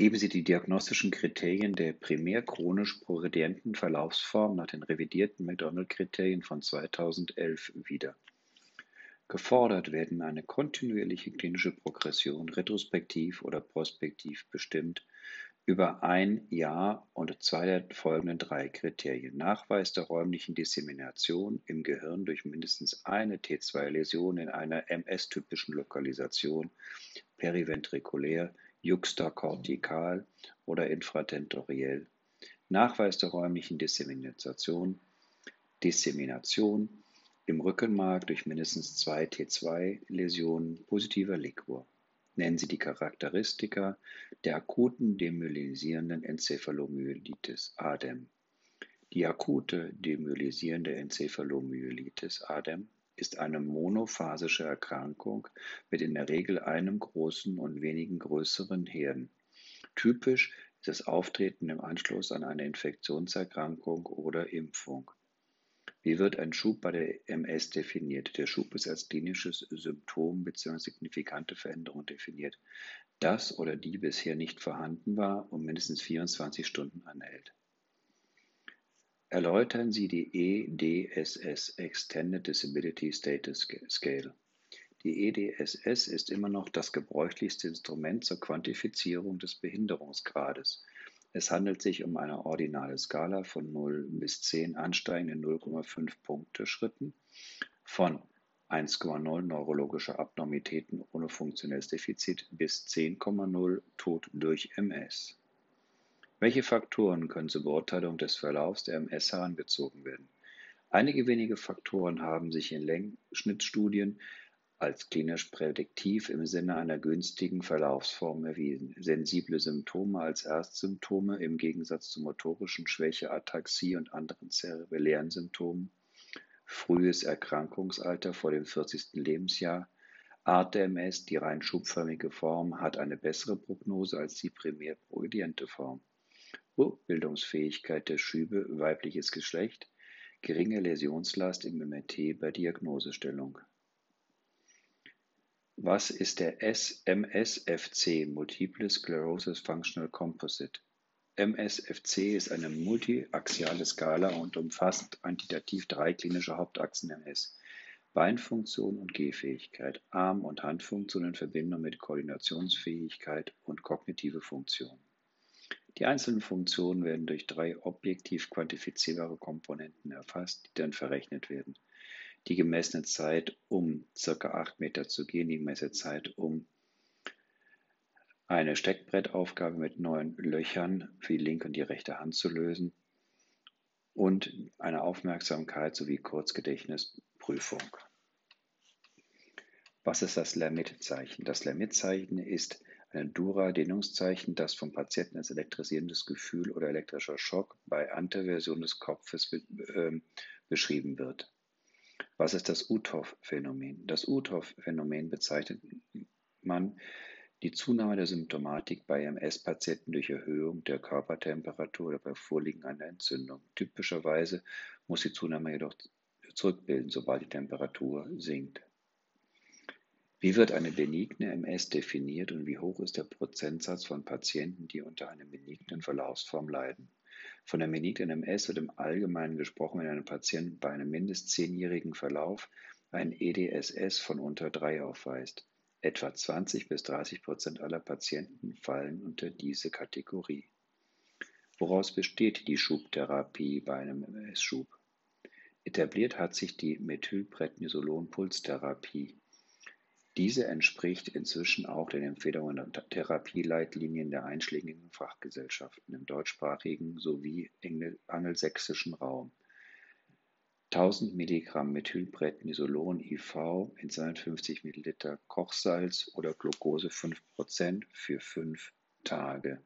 Geben Sie die diagnostischen Kriterien der primär chronisch progredienten Verlaufsform nach den revidierten McDonald-Kriterien von 2011 wieder. Gefordert werden eine kontinuierliche klinische Progression retrospektiv oder prospektiv bestimmt über ein Jahr und zwei der folgenden drei Kriterien. Nachweis der räumlichen Dissemination im Gehirn durch mindestens eine T2-Läsion in einer MS-typischen Lokalisation, periventrikulär, juxtakortikal oder infratentoriell. Nachweis der räumlichen Dissemination, Dissemination im Rückenmark durch mindestens zwei T2-Läsionen positiver Liquor. Nennen Sie die Charakteristika der akuten demyelisierenden Enzephalomyelitis (ADEM). Die akute demyelisierende Enzephalomyelitis (ADEM) ist eine monophasische Erkrankung mit in der Regel einem großen und wenigen größeren Hirn. Typisch ist das Auftreten im Anschluss an eine Infektionserkrankung oder Impfung wie wird ein Schub bei der MS definiert? Der Schub ist als klinisches Symptom bzw. signifikante Veränderung definiert, das oder die bisher nicht vorhanden war und mindestens 24 Stunden anhält. Erläutern Sie die EDSS Extended Disability Status Scale. Die EDSS ist immer noch das gebräuchlichste Instrument zur Quantifizierung des Behinderungsgrades. Es handelt sich um eine ordinale Skala von 0 bis 10 ansteigende 0,5 Punkte Schritten von 1,0 neurologische Abnormitäten ohne funktionelles Defizit bis 10,0 Tod durch MS. Welche Faktoren können zur Beurteilung des Verlaufs der MS herangezogen werden? Einige wenige Faktoren haben sich in Längsschnittstudien als klinisch prädiktiv im Sinne einer günstigen Verlaufsform erwiesen. Sensible Symptome als Erstsymptome im Gegensatz zu motorischen Schwäche, Ataxie und anderen zerebellären Symptomen, frühes Erkrankungsalter vor dem 40. Lebensjahr, Art der MS, die rein schubförmige Form, hat eine bessere Prognose als die primär progrediente Form. Rückbildungsfähigkeit der Schübe, weibliches Geschlecht, geringe Läsionslast im MRT bei Diagnosestellung. Was ist der MSFC (Multiple Sclerosis Functional Composite)? MSFC ist eine multiaxiale Skala und umfasst quantitativ drei klinische Hauptachsen MS: Beinfunktion und Gehfähigkeit, Arm- und Handfunktion in Verbindung mit Koordinationsfähigkeit und kognitive Funktion. Die einzelnen Funktionen werden durch drei objektiv quantifizierbare Komponenten erfasst, die dann verrechnet werden die gemessene Zeit, um circa acht Meter zu gehen, die Messezeit, um eine Steckbrettaufgabe mit neun Löchern für die linke und die rechte Hand zu lösen und eine Aufmerksamkeit sowie Kurzgedächtnisprüfung. Was ist das Lermit-Zeichen? Das Lermit-Zeichen ist Dura-Dehnungszeichen, das vom Patienten als elektrisierendes Gefühl oder elektrischer Schock bei Anteversion des Kopfes äh, beschrieben wird. Was ist das Uthoff-Phänomen? Das Uthoff-Phänomen bezeichnet man die Zunahme der Symptomatik bei MS-Patienten durch Erhöhung der Körpertemperatur oder bei Vorliegen einer Entzündung. Typischerweise muss die Zunahme jedoch zurückbilden, sobald die Temperatur sinkt. Wie wird eine benigne MS definiert und wie hoch ist der Prozentsatz von Patienten, die unter einer benignen Verlaufsform leiden? Von der benignen MS wird im Allgemeinen gesprochen, wenn ein Patient bei einem mindestens zehnjährigen Verlauf ein EDSS von unter 3 aufweist. Etwa 20 bis 30 Prozent aller Patienten fallen unter diese Kategorie. Woraus besteht die Schubtherapie bei einem MS-Schub? Etabliert hat sich die Methylprednisolon-Pulstherapie. Diese entspricht inzwischen auch den Empfehlungen und Therapieleitlinien der einschlägigen Fachgesellschaften im deutschsprachigen sowie angelsächsischen Raum. 1000 Milligramm Methylprednisolon IV in 250 Milliliter Kochsalz oder Glucose 5% für fünf Tage